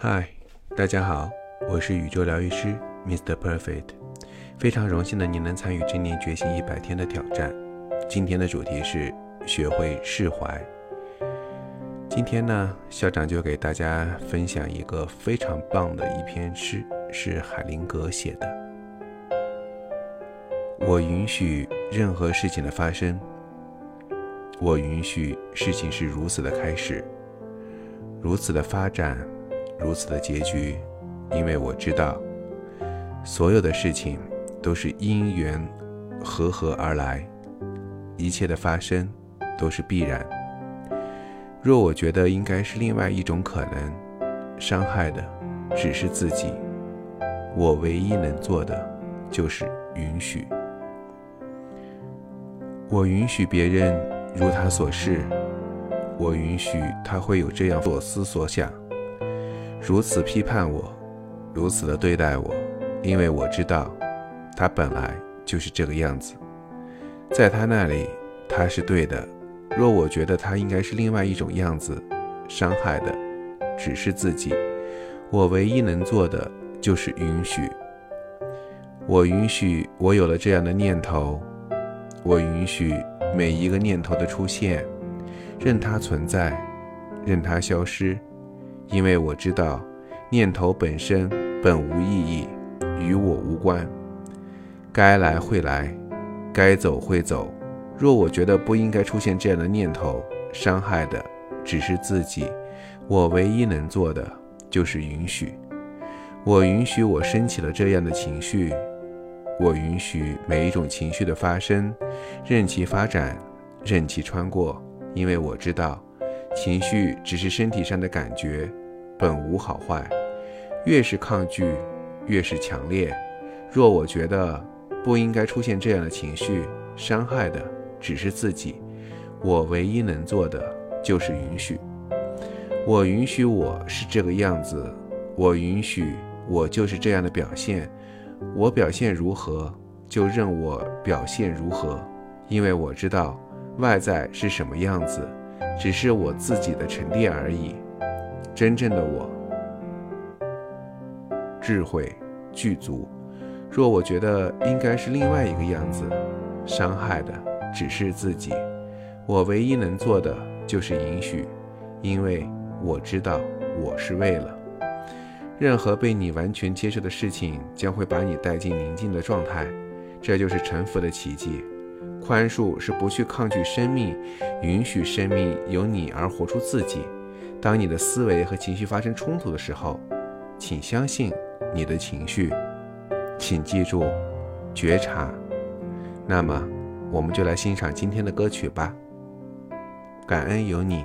嗨，大家好，我是宇宙疗愈师 Mr. Perfect，非常荣幸的你能参与正念觉醒一百天的挑战。今天的主题是学会释怀。今天呢，校长就给大家分享一个非常棒的一篇诗，是海灵格写的。我允许任何事情的发生，我允许事情是如此的开始，如此的发展。如此的结局，因为我知道，所有的事情都是因缘合合而来，一切的发生都是必然。若我觉得应该是另外一种可能，伤害的只是自己。我唯一能做的就是允许。我允许别人如他所示，我允许他会有这样所思所想。如此批判我，如此的对待我，因为我知道，他本来就是这个样子。在他那里，他是对的。若我觉得他应该是另外一种样子，伤害的只是自己。我唯一能做的就是允许。我允许我有了这样的念头，我允许每一个念头的出现，任它存在，任它消失。因为我知道，念头本身本无意义，与我无关。该来会来，该走会走。若我觉得不应该出现这样的念头，伤害的只是自己。我唯一能做的就是允许。我允许我升起了这样的情绪，我允许每一种情绪的发生，任其发展，任其穿过。因为我知道。情绪只是身体上的感觉，本无好坏。越是抗拒，越是强烈。若我觉得不应该出现这样的情绪，伤害的只是自己。我唯一能做的就是允许。我允许我是这个样子，我允许我就是这样的表现。我表现如何，就任我表现如何，因为我知道外在是什么样子。只是我自己的沉淀而已，真正的我，智慧具足。若我觉得应该是另外一个样子，伤害的只是自己。我唯一能做的就是允许，因为我知道我是为了。任何被你完全接受的事情，将会把你带进宁静的状态，这就是臣服的奇迹。宽恕是不去抗拒生命，允许生命由你而活出自己。当你的思维和情绪发生冲突的时候，请相信你的情绪，请记住觉察。那么，我们就来欣赏今天的歌曲吧。感恩有你。